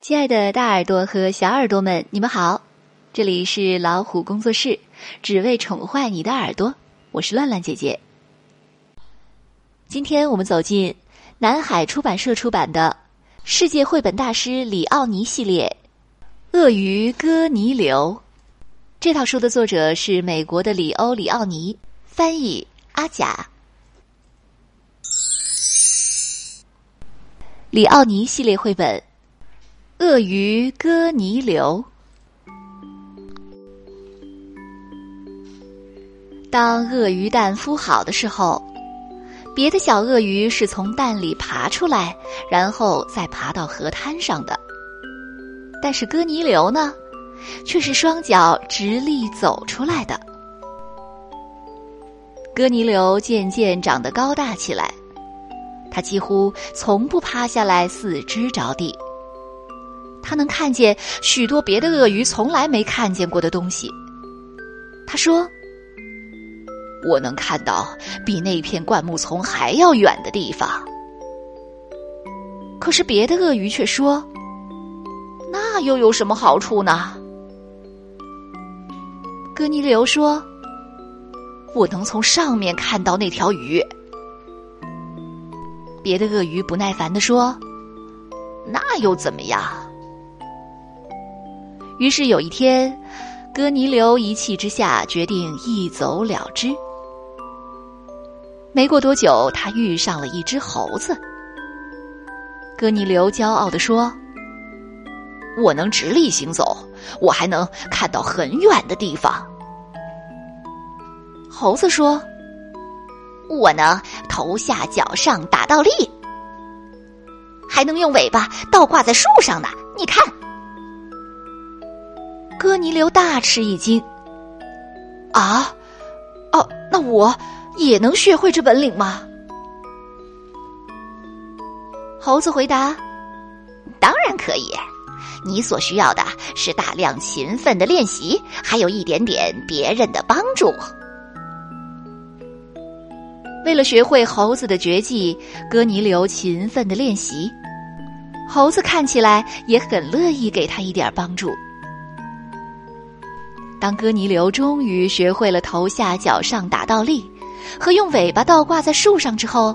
亲爱的大耳朵和小耳朵们，你们好！这里是老虎工作室，只为宠坏你的耳朵。我是乱乱姐姐。今天我们走进南海出版社出版的《世界绘本大师李奥尼系列：鳄鱼哥尼流》这套书的作者是美国的里欧里奥尼，翻译阿甲。里奥尼系列绘本。鳄鱼哥尼流。当鳄鱼蛋孵好的时候，别的小鳄鱼是从蛋里爬出来，然后再爬到河滩上的。但是哥尼流呢，却是双脚直立走出来的。哥尼流渐渐长得高大起来，他几乎从不趴下来四肢着地。他能看见许多别的鳄鱼从来没看见过的东西。他说：“我能看到比那片灌木丛还要远的地方。”可是别的鳄鱼却说：“那又有什么好处呢？”哥尼流说：“我能从上面看到那条鱼。”别的鳄鱼不耐烦地说：“那又怎么样？”于是有一天，哥尼流一气之下决定一走了之。没过多久，他遇上了一只猴子。哥尼流骄傲地说：“我能直立行走，我还能看到很远的地方。”猴子说：“我能头下脚上打倒立，还能用尾巴倒挂在树上呢。你看。”哥尼流大吃一惊。啊，哦，那我也能学会这本领吗？猴子回答：“当然可以。你所需要的是大量勤奋的练习，还有一点点别人的帮助。”为了学会猴子的绝技，哥尼流勤奋的练习。猴子看起来也很乐意给他一点帮助。当哥尼流终于学会了头下脚上打倒立，和用尾巴倒挂在树上之后，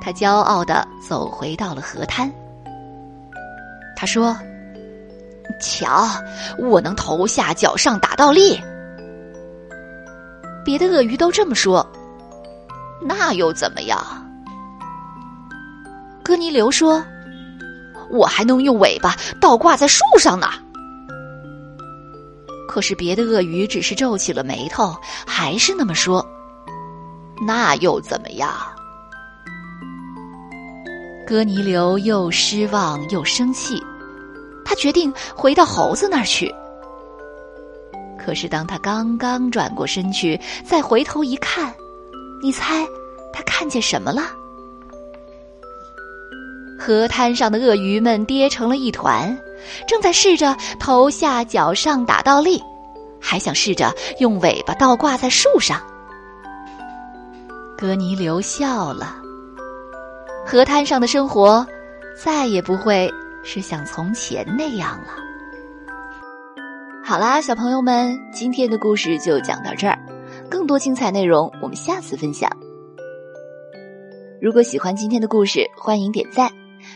他骄傲的走回到了河滩。他说：“瞧，我能头下脚上打倒立。”别的鳄鱼都这么说，那又怎么样？哥尼流说：“我还能用尾巴倒挂在树上呢。”可是别的鳄鱼只是皱起了眉头，还是那么说：“那又怎么样？”哥尼流又失望又生气，他决定回到猴子那儿去。可是当他刚刚转过身去，再回头一看，你猜他看见什么了？河滩上的鳄鱼们跌成了一团。正在试着头下脚上打倒立，还想试着用尾巴倒挂在树上。哥尼流笑了。河滩上的生活再也不会是像从前那样了。好啦，小朋友们，今天的故事就讲到这儿，更多精彩内容我们下次分享。如果喜欢今天的故事，欢迎点赞。